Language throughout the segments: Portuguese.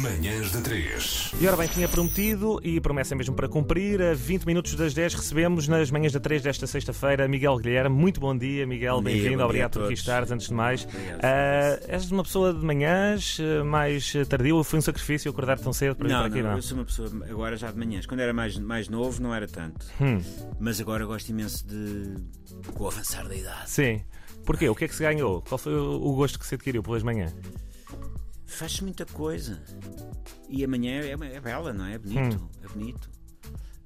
Manhãs de 3. E ora bem, tinha prometido e promessa mesmo para cumprir. A 20 minutos das 10 recebemos nas manhãs da 3 desta sexta-feira Miguel Guilherme. Muito bom dia, Miguel. Bem-vindo. Obrigado a por aqui estares, antes de mais. Obrigado, Ah, és uma pessoa de manhãs, eh, mais tardio. Foi um sacrifício acordar tão cedo para vir Não, para aqui, não, não? eu sou uma pessoa agora já de manhãs. Quando era mais, mais novo não era tanto. Hum, Mas agora gosto imenso de. com o avançar da idade. sim. Porquê? O que é que se ganhou? Qual foi o o gosto que se adquiriu pelas manhãs? Faz muita coisa. E amanhã é, é bela, não é? É bonito. É bonito.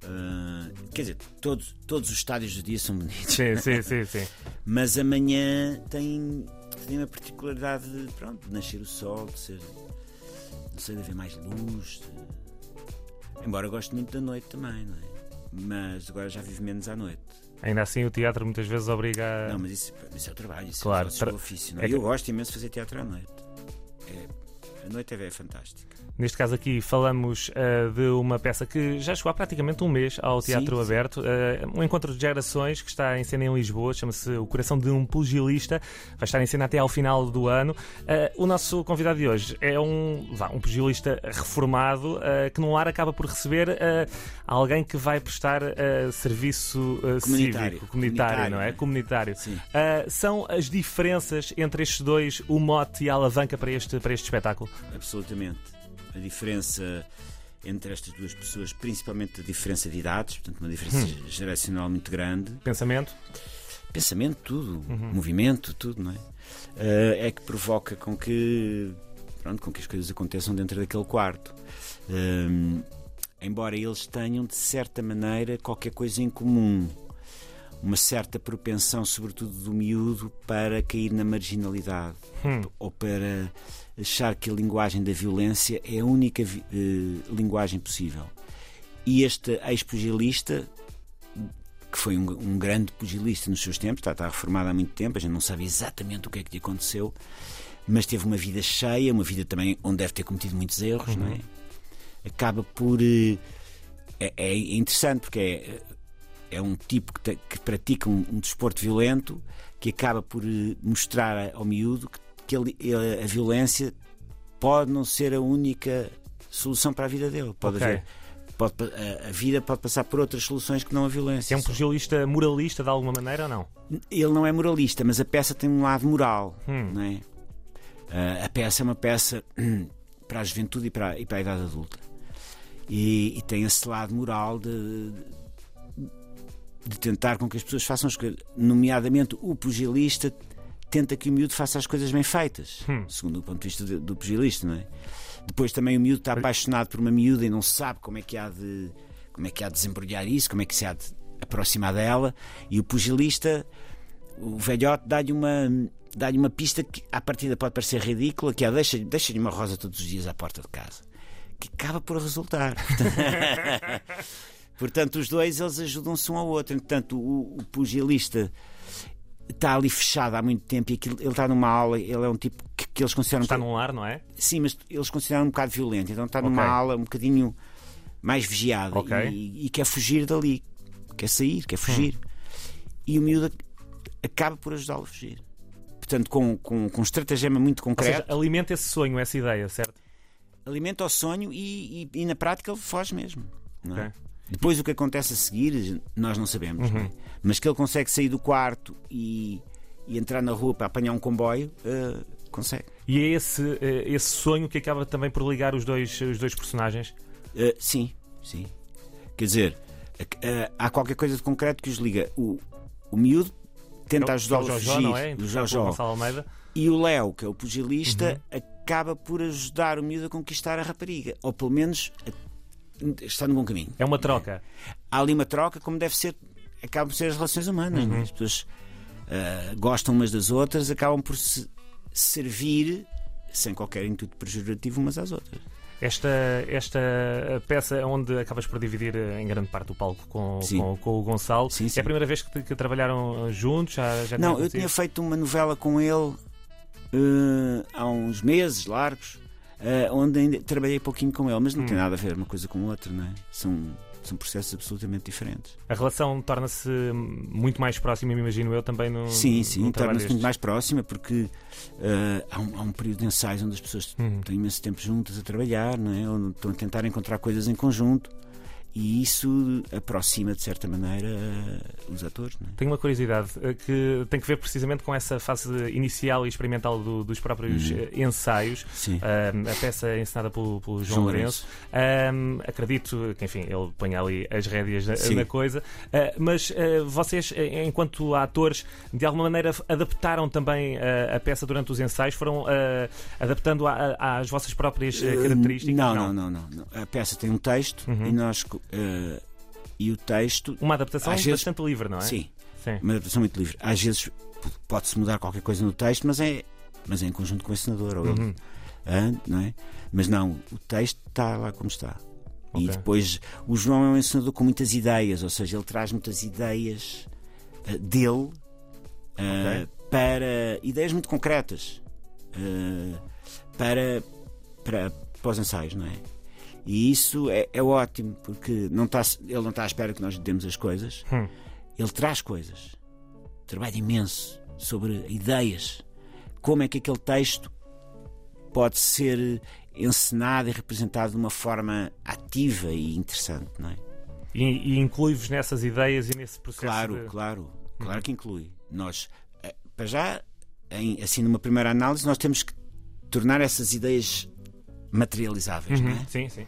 Ah, quer dizer, todos, todos os estádios do dia são bonitos. Sim, sim, sim, sim. Mas amanhã tem, tem uma particularidade de, pronto, de nascer o sol, de ser. não sei, de haver mais luz. de- Embora eu goste muito da noite também, não é? Mas agora já vivo menos à noite. Ainda assim, o teatro muitas vezes obriga. a- Não, mas isso, isso é o trabalho, isso Claro, é o tra- ofício. Não? é é? que- Eu gosto imenso de fazer teatro à noite. A noite é, é fantástica. Neste caso aqui falamos eh, de uma peça que já chegou há praticamente um mês ao Teatro Sim. Aberto, eh, um encontro de gerações que está em cena em Lisboa, chama-se O Coração de um Pugilista, vai estar em cena até ao final do ano. Eh, o nosso convidado de hoje é um, vá, um pugilista reformado que no ar acaba por receber alguém que vai prestar serviço Comunitário. cívico, comunitário, Comunitário, não é? né? Comunitário. Sim. São as diferenças entre estes dois, o mote e a alavanca para este, para este espetáculo? Absolutamente. A diferença entre estas duas pessoas, principalmente a diferença de idades, portanto, uma diferença Hum. geracional muito grande. Pensamento? Pensamento, tudo. Uhum. Movimento, tudo, não é? Eh, é que provoca com que, pronto, com que as coisas aconteçam dentro daquele quarto. Hum, embora eles tenham, de certa maneira, qualquer coisa em comum. Uma certa propensão, sobretudo do miúdo, para cair na marginalidade Hum. ou para achar que a linguagem da violência é a única eh, linguagem possível. E este ex-pugilista, que foi um, um grande pugilista nos seus tempos, está, está reformado há muito tempo, a gente não sabe exatamente o que é que lhe aconteceu, mas teve uma vida cheia, uma vida também onde deve ter cometido muitos erros, não é? Acaba por. eh, É, é interessante porque é, é um tipo que, te- que pratica um, um desporto violento que acaba por eh, mostrar ao miúdo que, que ele- ele- a violência pode não ser a única solução para a vida dele. Pode Ok. haver. Pode, a, a vida pode passar por outras soluções que não a violência. É um pugilista moralista de alguma maneira ou não? Ele não é moralista, mas a peça tem um lado moral. Hum. Não é? Ah, a peça é uma peça hum, para a juventude e para, e para a idade adulta. E, e tem esse lado moral de, de tentar com que as pessoas façam as coisas. Nomeadamente, o pugilista tenta que o miúdo faça as coisas bem feitas, Hum. segundo o ponto de vista do, do pugilista, não é? Depois também o miúdo está apaixonado por uma miúda e não sabe como é que há de como é que há de desembrulhar isso, como é que se há de aproximar dela, e o pugilista, o velhote, dá-lhe uma dá-lhe uma pista que à partida pode parecer ridícula, que é deixa, deixa-lhe uma rosa todos os dias à porta de casa, que acaba por resultar. Portanto, os dois eles ajudam-se um ao outro. Entretanto, o, o pugilista está ali fechado há muito tempo e aquilo- ele está numa aula, ele é um tipo que, que eles consideram Está bocadinho- num ar, não é? Sim, mas eles consideram um bocado violento, então está numa Ok. aula um bocadinho mais vigiada Ok. e, e quer fugir dali, quer sair, quer fugir. E o miúdo acaba por ajudá-lo a fugir. Portanto, com, com, com um estratagema muito Ou concreto, seja, alimenta esse sonho, essa ideia, certo? alimenta o sonho e, e- e na prática ele foge mesmo. não é? Ok. Depois o que acontece a seguir, nós não sabemos. Uhum. Mas que ele consegue sair do quarto e, e entrar na rua para apanhar um comboio, eh, consegue. E é esse, eh, esse sonho que acaba também por ligar os dois, os dois personagens. Uh, sim, sim. Quer dizer, uh, há qualquer coisa de concreto que os liga. O, o miúdo tenta É o- ajudá-lo a fugir. não é? o Jojó. E o Léo, que é o pugilista, Uhum. acaba por ajudar o miúdo a conquistar a rapariga. Ou pelo menos a- está no bom caminho. É uma troca. Há ali uma troca, como deve ser, acabam por ser as relações humanas. Uhum. é? As pessoas uh, gostam umas das outras, acabam por se servir sem qualquer intuito pejorativo umas às outras. Esta, esta peça onde acabas por dividir eh, em grande parte o palco com, com, com o Gonçalo. Sim, sim. É a primeira vez que, que trabalharam eh, juntos? Já, já Não, eu tinha feito uma novela com ele eh, há uns meses largos. Uh, onde ainda trabalhei pouquinho com ele, mas não hum. tem nada a ver uma coisa com outra, não é? São são processos absolutamente diferentes. A relação torna-se muito mais próxima, me imagino eu, também no. Sim, sim, torna-se muito mais próxima porque uh, há, um, há, um, período de ensaios onde as pessoas uhum. têm imenso tempo juntas a trabalhar, não é? onde estão a tentar encontrar coisas em conjunto e isso aproxima, de certa maneira, os atores. É? Tenho uma curiosidade eh, que tem que ver precisamente com essa fase inicial e experimental do, dos próprios uhum. ensaios. Um, a peça é ensinada pelo, pelo João, João Lourenço. Um, acredito que, enfim, ele põe ali as rédeas na, na coisa. Uh, mas uh, vocês, enquanto atores, de alguma maneira adaptaram também uh, a peça durante os ensaios? Foram adaptando a, a, às vossas próprias características? Não não, não, não, não, A peça tem um texto uhum. e nós Uh, e o texto. Uma adaptação às bastante vezes, livre, não é? Sim, sim. Uma adaptação muito livre. Às vezes pode-se mudar qualquer coisa no texto, mas é, mas é em conjunto com o ensinador. Ou uhum. ele, não é? Mas não, o texto está lá como está. Okay. E depois o João é um ensinador com muitas ideias, ou seja, ele traz muitas ideias uh, dele uh, okay. para ideias muito concretas uh, para, para, para os ensaios, não é? E isso é, é ótimo, porque não está, ele não está à espera que nós lhe demos as coisas, hum. ele traz coisas, trabalha imenso sobre ideias, como é que aquele texto pode ser encenado e representado de uma forma ativa e interessante, não é? E, e inclui-vos nessas ideias e nesse processo? Claro, de... claro, claro hum. que inclui. Nós, eh, para já, em, assim numa primeira análise, nós temos que tornar essas ideias materializáveis, uhum, não é? Sim, sim.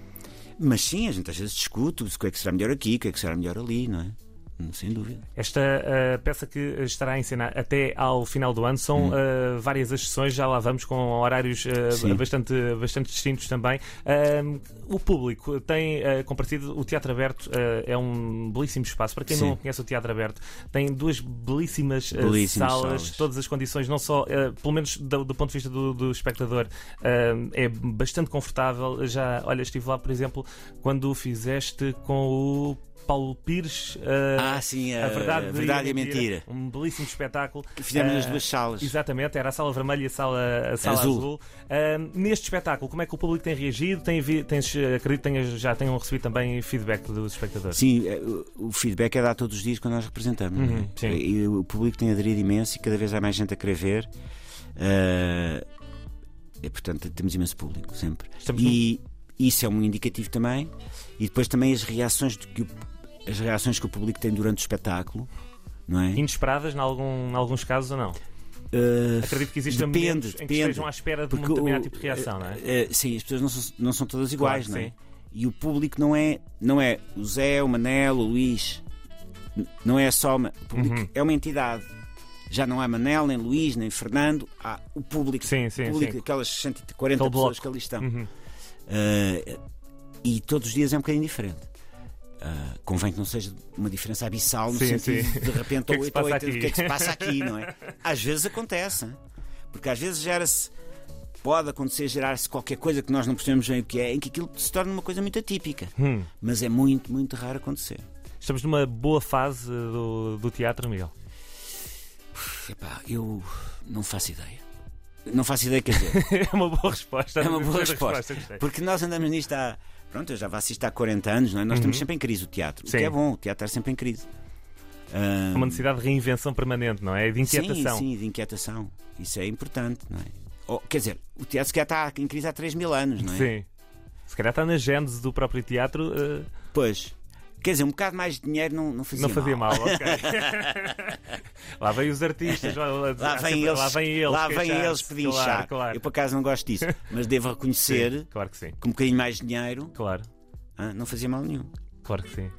Mas sim, a gente às vezes discute o que é que será melhor aqui, o que é que será melhor ali, não é? Sem dúvida. Esta uh, peça que estará em cena até ao final do ano são hum. uh, várias as sessões, já lá vamos com horários uh, bastante, bastante distintos também. o público tem compartido, o Teatro Aberto é um belíssimo espaço. Para quem Sim. não conhece o Teatro Aberto, tem duas belíssimas, salas, salas, todas as condições, não só, pelo menos do, do, ponto de vista do, do espectador, é bastante confortável. Já, olha, estive lá, por exemplo, quando fizeste com o Paulo Pires. Uh, ah, sim, a, a verdade, a verdade e a mentira. mentira. Um belíssimo espetáculo. Que fizemos uh, nas duas salas. Exatamente, era a sala vermelha e a sala, a sala azul. azul. Uh, neste espetáculo, como é que o público tem reagido? Tem, tens, acredito que já tenham recebido também feedback dos espectadores. Sim, o feedback é dado todos os dias quando nós representamos. É? Uhum, é? E o público tem aderido imenso e cada vez há mais gente a querer ver. e, portanto, temos imenso público sempre. Estamos e no... isso é um indicativo também. E depois também as reações que o as reações que o público tem durante o espetáculo, não é? Inesperadas, em, algum, em alguns casos ou não? Uh, Acredito que existem depende, depende, em que estejam à espera de um determinado tipo de reação, não é? Uh, sim, as pessoas não são, não são todas iguais, claro, não é? Sim. E o público não é, não é o Zé, o Manel, o Luís, não é só. Uma, o público uhum. é uma entidade. Já não há Manel, nem Luís, nem Fernando, há o público. Sim, sim, o público sim. aquelas 140 Aquele pessoas bloco. que ali estão. Uhum. Uh, e todos os dias é um bocadinho diferente. Uh, convém que não seja uma diferença abissal no sim, sentido sim. de repente ou 8 ou 8 o que é que se passa aqui, não é? Às vezes acontece, porque às vezes gera-se, pode acontecer gerar-se qualquer coisa que nós não percebemos bem o que é, em que aquilo se torna uma coisa muito atípica. Hum. Mas é muito, muito raro acontecer. Estamos numa boa fase do, do teatro, Miguel? Epá, eu não faço ideia. Não faço ideia, quer dizer. é uma boa resposta. É uma boa resposta. resposta porque nós andamos nisto há Pronto, eu já vou assistir há 40 anos, não é? Nós uhum. estamos sempre em crise o teatro. Sim. O que é bom, o teatro está sempre em crise. Um... Uma necessidade de reinvenção permanente, não é? De inquietação. Sim, sim, de inquietação. Isso é importante, não é? Ou, quer dizer, o teatro se calhar está em crise há 3 mil anos, não é? Sim. Se calhar está na gênese do próprio teatro. Uh... Pois. Quer dizer, um bocado mais de dinheiro não, não fazia mal. Não fazia mal, mal ok. lá vêm os artistas, lá, lá vêm eles, lá vêm eles, lá vêm eles pedir claro, Claro. Eu por acaso não gosto disso, mas devo reconhecer sim, claro que sim. que um bocadinho mais de dinheiro claro. ah, não fazia mal nenhum. Claro que sim.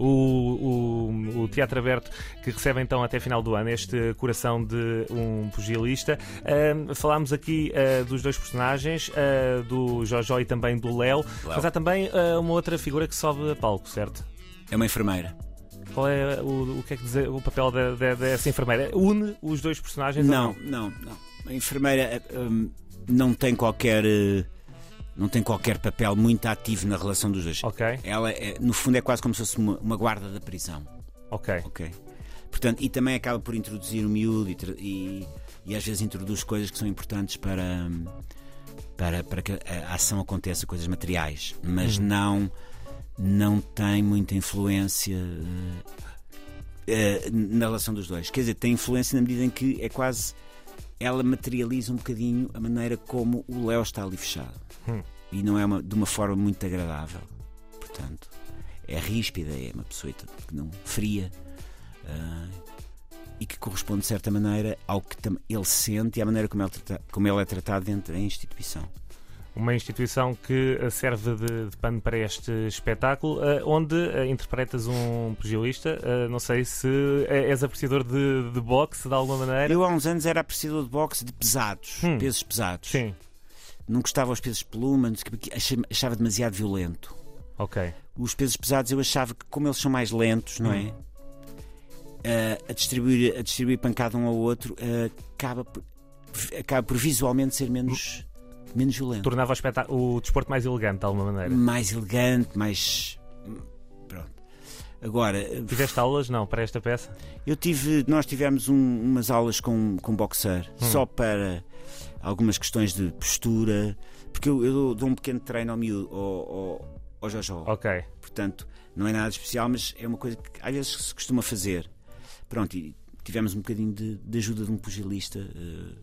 O, o, o, Teatro Aberto que recebe então até final do ano este coração de um pugilista. Uh, falámos aqui uh, dos dois personagens, uh, do Jojo e também do Léo, mas há também uma outra figura que sobe a palco, certo? É uma enfermeira. Qual é o, o que é que dizer, o papel de, de, dessa enfermeira? Une os dois personagens? Não, não, não, não. A enfermeira um, não tem qualquer. Não tem qualquer papel muito ativo na relação dos dois. Ok. Ela, é, no fundo, é quase como se fosse uma, uma guarda da prisão. Ok. Ok. Portanto, e também acaba por introduzir o miúdo e, e, e, às vezes introduz coisas que são importantes para, para, para que a ação aconteça, coisas materiais, mas Uhum. não, não tem muita influência eh, eh, na relação dos dois. Quer dizer, tem influência na medida em que é quase. Ela materializa um bocadinho a maneira como o Léo está ali fechado. Hum. E não é uma- de uma forma muito agradável. Portanto, é ríspida, é uma pessoa que não fria. ah, e que corresponde de certa maneira ao que ele sente e à maneira como ele, como ele é tratado dentro da instituição. Uma instituição que eh, serve de, de pano para este espetáculo, eh, onde eh, interpretas um pugilista. Não sei se és apreciador de, de boxe de alguma maneira. Eu há uns anos era apreciador de boxe de pesados, Hum. pesos pesados. Sim, Não gostava aos pesos de pluma, achava, demasiado violento. ok. Os pesos pesados eu achava que, como eles são mais lentos, não é? Ah, a, distribuir, a distribuir pancada um ao outro, ah, acaba, por, acaba por visualmente ser menos, menos violento. Tornava o, o desporto mais elegante de alguma maneira. Mais elegante, mais. Pronto. Agora, Tiveste aulas? Não, para esta peça? eu tive. Nós tivemos um- umas aulas com, com boxer, Hum. só para algumas questões de postura, porque eu, eu dou- um pequeno treino ao miúdo, ao, ao, ao Jojo. Ok. Portanto, não é nada especial, mas é uma coisa que às vezes se costuma fazer. Pronto, e tivemos um bocadinho de, de ajuda de um pugilista eh,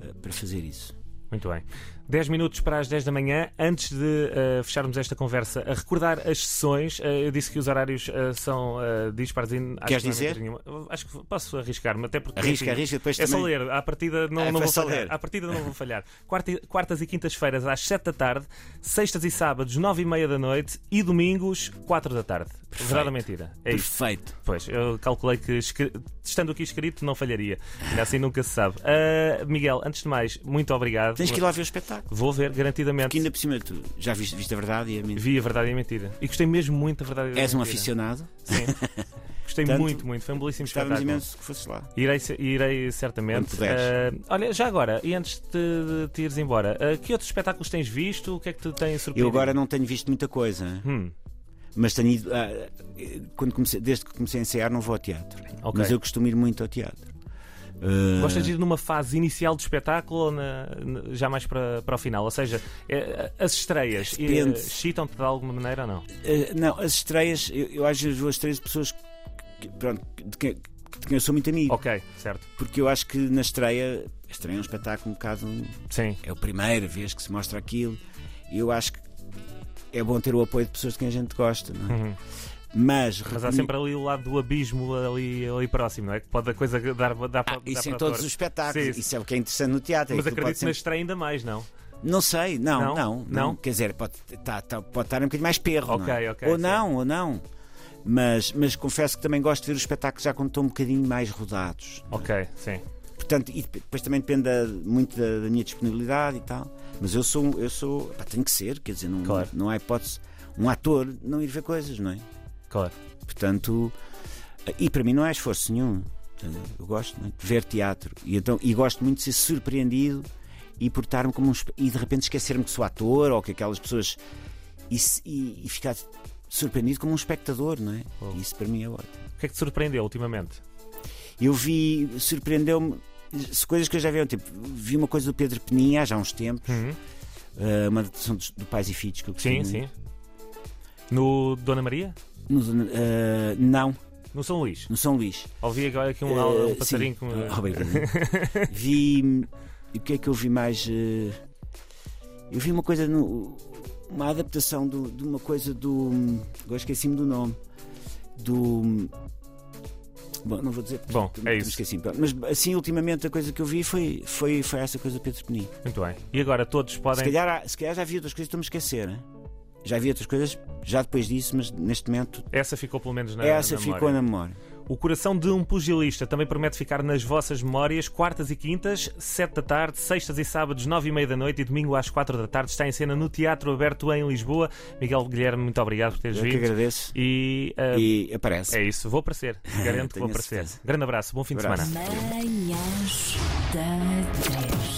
eh, para fazer isso. Muito bem. 10 minutos para as 10 da manhã. Antes de eh, fecharmos esta conversa, a recordar as sessões, eh, eu disse que os horários eh, são uh, dispares. Queres é dizer? Acho que posso arriscar-me, até porque. Arrisca, enfim, arrisca, depois É só também. ler, à partida não, É, não foi vou só falhar. ler. À partida não vou falhar. Quarta- quartas e quintas-feiras às 7 da tarde, sextas e sábados, 9 e meia da noite e domingos, 4 da tarde. Verdade ou mentira? É. Perfeito. Pois, eu calculei que estando aqui escrito não falharia. Ainda assim nunca se sabe. Ah, Miguel, antes de mais, muito obrigado. Tens que ir lá ver o espetáculo. Vou ver, garantidamente. Que ainda por cima, tu já viste, viste a verdade e a mentira. Vi a verdade e a mentira. E gostei mesmo muito da verdade e a És um mentira. aficionado. Sim. Gostei Portanto, muito, muito. Foi um belíssimo espetáculo. imenso que fosses lá. Irei, irei certamente. Ah, olha, já agora, e antes de, te ires embora, ah, que outros espetáculos tens visto? O que é que te tem surpreendido? Eu agora não tenho visto muita coisa, Hum, mas tenho ido. ah, quando comecei, desde que comecei a ensaiar, não vou ao teatro. ok. Mas eu costumo ir muito ao teatro. Ah, Gostas de ir numa fase inicial do espetáculo ou na- na- já mais para, para o final? Ou seja, eh, as estreias Depende. excitam-te de alguma maneira ou não? Uh, não, as estreias, eu, eu às vezes vou às estreias de pessoas que, pronto, de, quem, de quem eu sou muito amigo. Ok, certo. Porque eu acho que na estreia, a estreia é um espetáculo um bocado. Sim. É a primeira vez que se mostra aquilo. E eu acho que é bom ter o apoio de pessoas de quem a gente gosta. Não é? Uhum. Mas, Mas há sempre ali o lado do abismo ali, ali próximo, não é? Que pode a coisa dar, dar, Ah, dar isso para em todos os espetáculos. Sim, Isso é o que é interessante no teatro. Mas Aquilo acredito que na sempre- estreia ainda mais, não? Não sei, não, Não? não, não, Não? Quer dizer, pode, tá, tá- pode estar um bocadinho mais perro. não é? Ok, ok, Ou sim. não, ou não. Mas, mas confesso que também gosto de ver os espetáculos já quando estão um bocadinho mais rodados. Ok, sim. Portanto, e depois também depende da- muito da, da minha disponibilidade e tal. Mas eu sou, eu sou, pá, tem que ser, quer dizer, não, Claro. não há hipótese um ator não ir ver coisas, não é? Claro. Portanto, e para mim não é esforço nenhum. Eu gosto é, de ver teatro e, então, e gosto muito de ser surpreendido e portar-me como um e de repente esquecer-me que sou ator ou que aquelas pessoas e, e- e ficar surpreendido como um espectador, não é? Oh. Isso para mim é ótimo. O que é que te surpreendeu ultimamente? Eu vi, surpreendeu-me coisas que eu já vi, tipo, vi uma coisa do Pedro Peninha há já uns tempos, Uhum. eh, uma adaptação do, do Pais e Filhos que eu Sim, muito. sim. No Dona Maria? No, eh, não, No São Luís. no São Luís. Ouvi agora aqui um, Eh, um passarinho sim. com. Ah, obrigado. vi. O que é que eu vi mais? eh, Eu vi uma coisa. No, uma adaptação do- de uma coisa do. Agora esqueci-me do nome. Do. Bom, não vou dizer. porque Bom, é isso. esqueci. Mas assim, ultimamente, a coisa que eu vi foi, foi, foi essa coisa do Pedro Penin. Muito bem. E agora todos Se podem. calhar, há- se calhar já vi outras coisas que estou-me a esquecer. hein? Já vi outras coisas já depois disso, mas neste momento Essa ficou pelo menos na. essa na ficou memória. na memória. O coração de um pugilista também promete ficar nas vossas memórias. Quartas e quintas, sete da tarde, sextas e sábados, nove e meia da noite e domingo às quatro da tarde. Está em cena no Teatro Aberto em Lisboa. Miguel Guilherme, muito obrigado por teres Eu que vindo. agradeço. E, uh, E aparece. é isso, vou aparecer. Garanto que vou aparecer. Grande abraço, bom fim de Abraço. semana. Manhãs da 3.